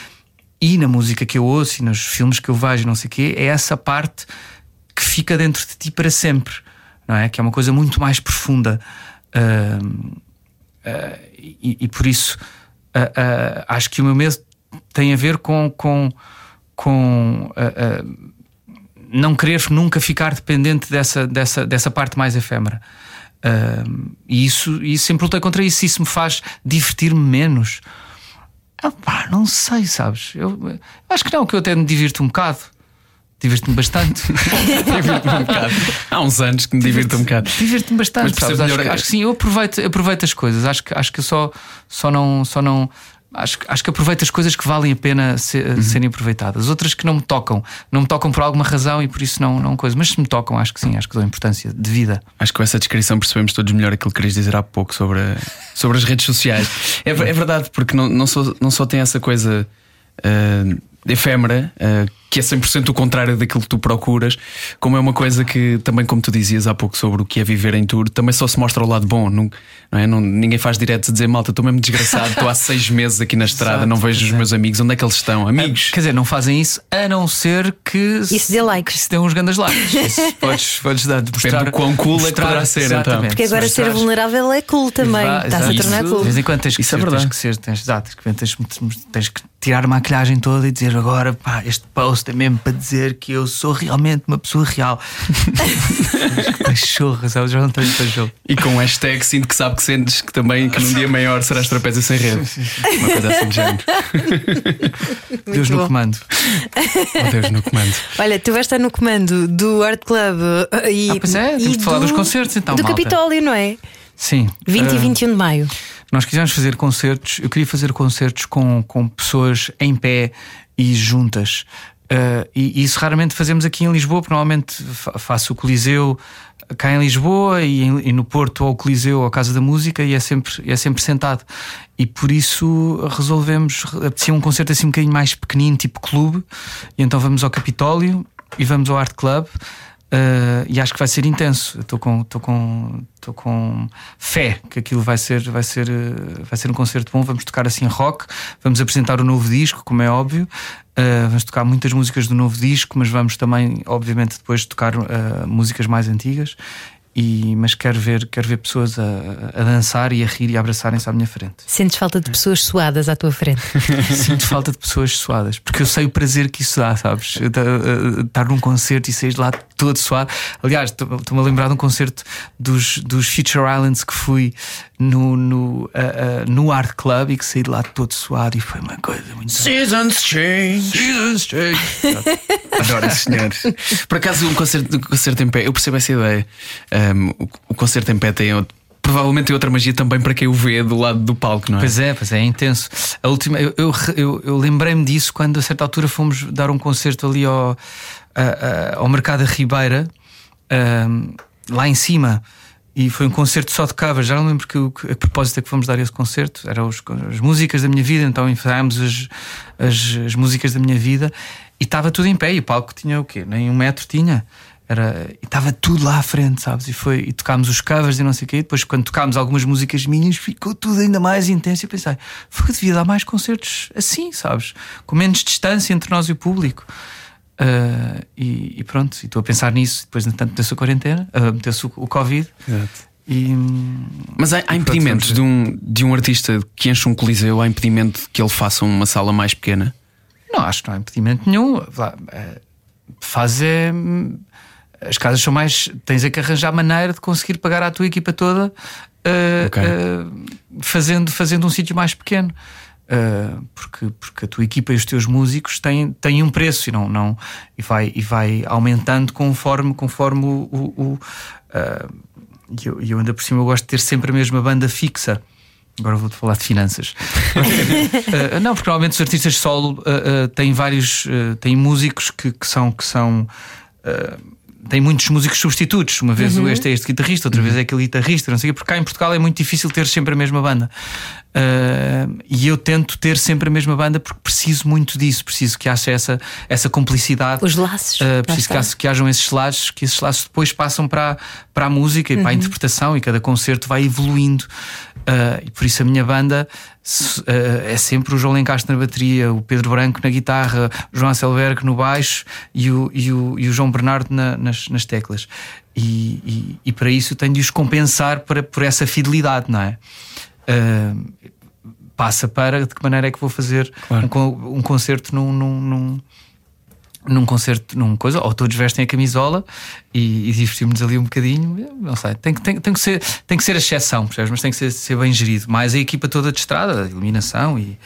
Speaker 4: e na música que eu ouço e nos filmes que eu vejo, não sei o quê, é essa parte que fica dentro de ti para sempre, não é? Que é uma coisa muito mais profunda. Uh, uh, e, e, por isso uh, acho que o meu medo tem a ver com, com, com não querer nunca ficar dependente dessa, dessa, dessa parte mais efêmera. e isso, isso sempre lutei contra isso. Isso me faz divertir-me menos pá, não sei, sabes? Eu, eu, acho que não, que eu até me divirto um bocado. Divirto-me bastante.
Speaker 1: divirto-me um bocado. Há uns anos que me divirto, um bocado.
Speaker 4: Divirto-me bastante. Sabes? Acho, acho, que sim, eu aproveito, aproveito as coisas. Acho que, acho que só, só não. Só não acho, acho que aproveito as coisas que valem a pena ser, uhum. serem aproveitadas. Outras que não me tocam, não me tocam por alguma razão e por isso não, não coisa. Mas se me tocam, acho que sim, acho que dão importância de vida.
Speaker 1: Acho que com essa descrição percebemos todos melhor aquilo que querias dizer há pouco sobre, sobre as redes sociais. É, é verdade, porque não, não, só, não só tem essa coisa. Uh, efêmera, uh, que é 100% o contrário daquilo que tu procuras, como é uma coisa que também, como tu dizias há pouco sobre o que é viver em tour, também só se mostra o lado bom, não, não é? Não, ninguém faz direto a dizer malta, estou mesmo desgraçado, estou há seis meses aqui na estrada, exato, não vejo os meus amigos, onde é que eles estão? Amigos?
Speaker 4: quer dizer, não fazem isso a não ser que
Speaker 2: isso dê likes.
Speaker 4: Isso dê uns grandes likes. Isso podes, podes dar de
Speaker 1: mostrar do quão cool é que poderá ser, então.
Speaker 2: Porque agora mostrar... ser vulnerável é cool também, está-se a tornar cool. De
Speaker 4: vez em quando tens que isso é ser, é verdade. tens que ser, tens, exato, tens, tens que tirar a maquilhagem toda e dizer agora, pá, este post é mesmo para dizer que eu sou realmente uma pessoa real. que pachorra, sabes? Já não tenho pachorra.
Speaker 1: E com o hashtag sinto que sabe que sentes que também que num dia maior serás trapézio sem rede. Uma coisa assim de género.
Speaker 4: Deus no comando.
Speaker 1: Oh, Deus no comando.
Speaker 2: Olha, tu vais estar no comando do Art Club uh, e.
Speaker 4: Ah, pois é, temos de falar dos concertos então.
Speaker 2: Do
Speaker 4: malta.
Speaker 2: Capitólio, não é?
Speaker 4: Sim.
Speaker 2: 20 uh, e 21 de maio.
Speaker 4: Nós quisemos fazer concertos, eu queria fazer concertos com, com pessoas em pé e juntas. Uh, e, e, isso raramente fazemos aqui em Lisboa, porque normalmente faço o Coliseu cá em Lisboa e, e no Porto ou o Coliseu ou a Casa da Música e é sempre, é sempre sentado. E por isso resolvemos, apetecia um concerto assim um bocadinho mais pequenino, tipo clube, e então vamos ao Capitólio e vamos ao Art Club. Uh, e acho que vai ser intenso. Estou com, estou com, estou com fé que aquilo vai ser, vai ser, vai ser um concerto bom. Vamos tocar assim rock, vamos apresentar o novo disco, como é óbvio. Uh, vamos tocar muitas músicas do novo disco, mas vamos também, obviamente, depois tocar uh, músicas mais antigas. E, mas quero ver, quero ver pessoas a, a dançar e a rir e a abraçarem-se à minha frente.
Speaker 2: Sentes falta de pessoas suadas à tua frente?
Speaker 4: Sinto falta de pessoas suadas, porque eu sei o prazer que isso dá, sabes? Estar num concerto e sair de lá todo suado. Aliás, estou-me a lembrar de um concerto dos, dos Future Islands que fui no, no, uh, uh, no Art Club e que saí de lá todo suado e foi uma coisa muito.
Speaker 1: Seasons change. Seasons change. Adoro, senhor. Por acaso, um concerto, um concerto em pé, eu percebo essa ideia. Um, o, o concerto em pé tem outro provavelmente tem outra magia também para quem o vê do lado do palco, não é?
Speaker 4: Pois é, pois é, é intenso. A última, eu, eu, eu, eu lembrei-me disso quando a certa altura fomos dar um concerto ali ao, a, ao Mercado da Ribeira, lá em cima. E foi um concerto só de covers. Já não lembro que, a propósito é que fomos dar esse concerto. Eram as músicas da minha vida, então ensaiámos as, as, as músicas da minha vida e estava tudo em pé. E o palco tinha o quê? Nem um metro tinha. Era, e estava tudo lá à frente, sabes? E, foi, e tocámos os covers e não sei o quê. E depois, quando tocámos algumas músicas minhas, ficou tudo ainda mais intenso. E eu pensei, devia dar mais concertos assim, sabes? Com menos distância entre nós e o público. Uh, e, e, pronto, estou a pensar nisso. Depois, no entanto, meteu-se a quarentena, uh, meteu-se o, o Covid. Exato. E,
Speaker 1: Mas há, há impedimentos de um, de um artista que enche um coliseu, há impedimento que ele faça uma sala mais pequena?
Speaker 4: Não, acho que não há impedimento nenhum. Eh, faz é. As casas são mais. Tens é que arranjar maneira de conseguir pagar à tua equipa toda uh, okay. uh, fazendo, fazendo um sítio mais pequeno. Uh, porque, porque a tua equipa e os teus músicos têm, têm um preço e, não, não, e, vai, e vai aumentando conforme, conforme o. o, o e eu, eu ainda por cima eu gosto de ter sempre a mesma banda fixa. Agora vou-te falar de finanças. uh, não, porque normalmente os artistas solo uh, uh, têm vários. têm músicos que, que são. Que são tem muitos músicos substitutos. Uma vez uhum. este é este guitarrista, outra vez é aquele guitarrista, não sei o quê, porque cá em Portugal é muito difícil ter sempre a mesma banda. Uh, e eu tento ter sempre a mesma banda porque preciso muito disso, preciso que haja essa, essa cumplicidade.
Speaker 2: Os laços.
Speaker 4: Uh, preciso que, haja, que hajam esses laços, que esses laços depois passam para, para a música e uhum. para a uhum. interpretação e cada concerto vai evoluindo. Uh, e por isso a minha banda é sempre o João Lencastre na bateria, o Pedro Branco na guitarra, o João Selberg no baixo e o, e o, e o João Bernardo na, nas, nas teclas. E, e, e, para isso tenho de os compensar para, por essa fidelidade, não é? Uh, passa para de que maneira é que vou fazer claro. um, um, concerto num, num, num, num concerto, num coisa, ou todos vestem a camisola e, e divertimos ali um bocadinho, não sei, tem que, tem, tem, que, ser, tem que ser a exceção, percebes? Mas tem que ser, ser bem gerido. Mais a equipa toda de estrada, iluminação e,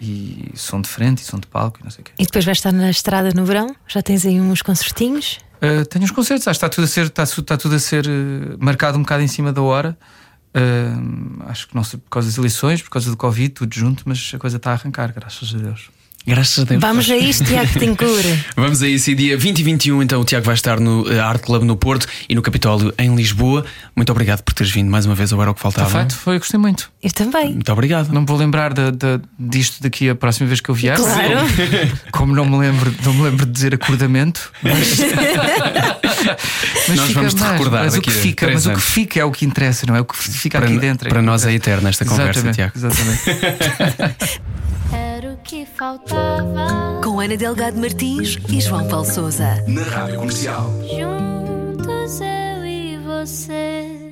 Speaker 4: e som de frente e som de palco e não sei o quê.
Speaker 2: E depois vais estar na estrada no verão? Já tens aí uns concertinhos?
Speaker 4: Uh, tenho uns concertos, acho que está tudo a ser, está, está tudo a ser uh, marcado um bocado em cima da hora. Uh, acho que não sei por causa das eleições, por causa do Covid, tudo junto, mas a coisa está a arrancar, graças a Deus.
Speaker 1: Graças a Deus.
Speaker 2: Vamos a isto, Tiago Tencourt.
Speaker 1: Vamos a isso. E dia 20 e 21, então, o Tiago vai estar no eh, Art Club no Porto e no Capitólio em Lisboa. Muito obrigado por teres vindo mais uma vez. Agora o que faltava.
Speaker 4: Perfeito, foi, eu gostei muito.
Speaker 2: Eu também.
Speaker 1: Muito obrigado.
Speaker 4: Não me vou lembrar de, de, disto daqui a próxima vez que eu vier.
Speaker 2: Claro.
Speaker 4: Como não me lembro, não me lembro de dizer acordamento. Mas,
Speaker 1: mas nós vamos te recordar.
Speaker 4: Mas, o que, fica, mas o que fica é o que interessa, não é? O que fica
Speaker 1: para,
Speaker 4: aqui dentro.
Speaker 1: É para nós é eterno esta conversa,
Speaker 4: Tiago.
Speaker 5: Exatamente. Era o que faltava.
Speaker 6: Com Ana Delgado Martins e João Paulo Souza.
Speaker 3: Na Rádio Comercial.
Speaker 5: Juntos eu e você.